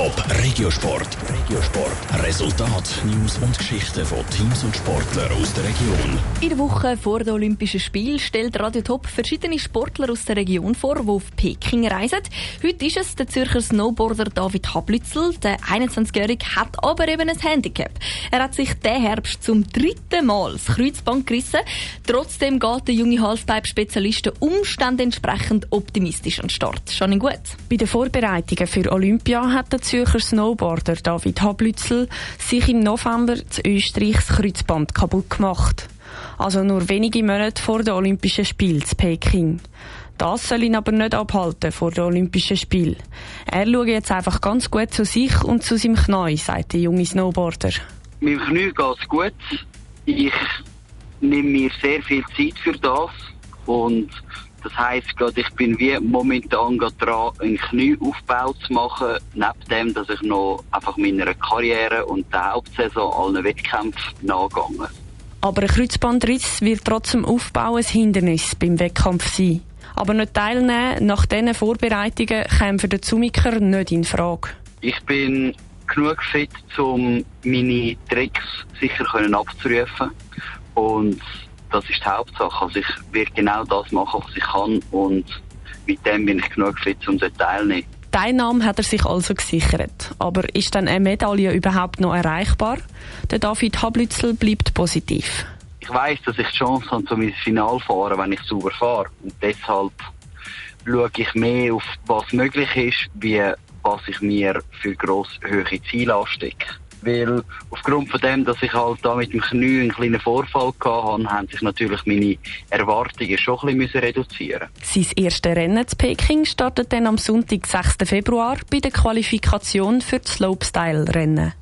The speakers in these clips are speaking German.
Top Regiosport. Regiosport. Resultat, News und Geschichten von Teams und Sportlern aus der Region. In der Woche vor den Olympischen Spielen stellt Radio Top verschiedene Sportler aus der Region vor, die auf Peking reisen. Heute ist es der Zürcher Snowboarder David Hablützel. Der 21-Jährige hat aber eben ein Handicap. Er hat sich diesen Herbst zum dritten Mal das Kreuzband gerissen. Trotzdem geht der junge Halfpipe-Spezialist den Umständen entsprechend optimistisch an den Start. Schon gut. Bei den Vorbereitungen für Olympia hat der Zürcher Snowboarder David Hablützel sich im November zu Österreich das Kreuzband kaputt gemacht. Also nur wenige Monate vor den Olympischen Spielen in Peking. Das soll ihn aber nicht abhalten vor den Olympischen Spielen. Er schaut jetzt einfach ganz gut zu sich und zu seinem Knie, sagt der junge Snowboarder. Meinem Knie geht's gut. Ich nehme mir sehr viel Zeit für das und das heisst gerade, ich bin wie momentan gerade dran, einen Knieaufbau zu machen, neben dem, dass ich noch einfach meiner Karriere und der Hauptsaison allen Wettkämpfen nachgegangen. Aber ein Kreuzbandriss wird trotzdem Aufbau ein Hindernis beim Wettkampf sein. Aber nicht teilnehmen nach diesen Vorbereitungen käme für den Zumiker nicht in Frage. Ich bin genug fit, um meine Tricks sicher abzurufen und das ist die Hauptsache. Also ich werde genau das machen, was ich kann und mit dem bin ich genug fit, um dort teilzunehmen. Teilnahme hat er sich also gesichert. Aber ist dann eine Medaille überhaupt noch erreichbar? Der David Hablützel bleibt positiv. Ich weiß, dass ich die Chance habe, um ins Finale zu fahren, wenn ich sauber fahre. Und deshalb schaue ich mehr auf, was möglich ist, wie was ich mir für gross hohe Ziele anstecke weil aufgrund von dem, dass ich halt da mit dem Knie einen kleinen Vorfall hatte, haben sich natürlich meine Erwartungen schon ein bisschen reduzieren Sein erstes Rennen zu Peking startet dann am Sonntag, 6. Februar, bei der Qualifikation für das Slopestyle-Rennen.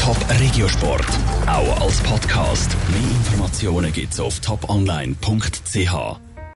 Top Regiosport, auch als Podcast. Mehr Informationen gibt's auf toponline.ch.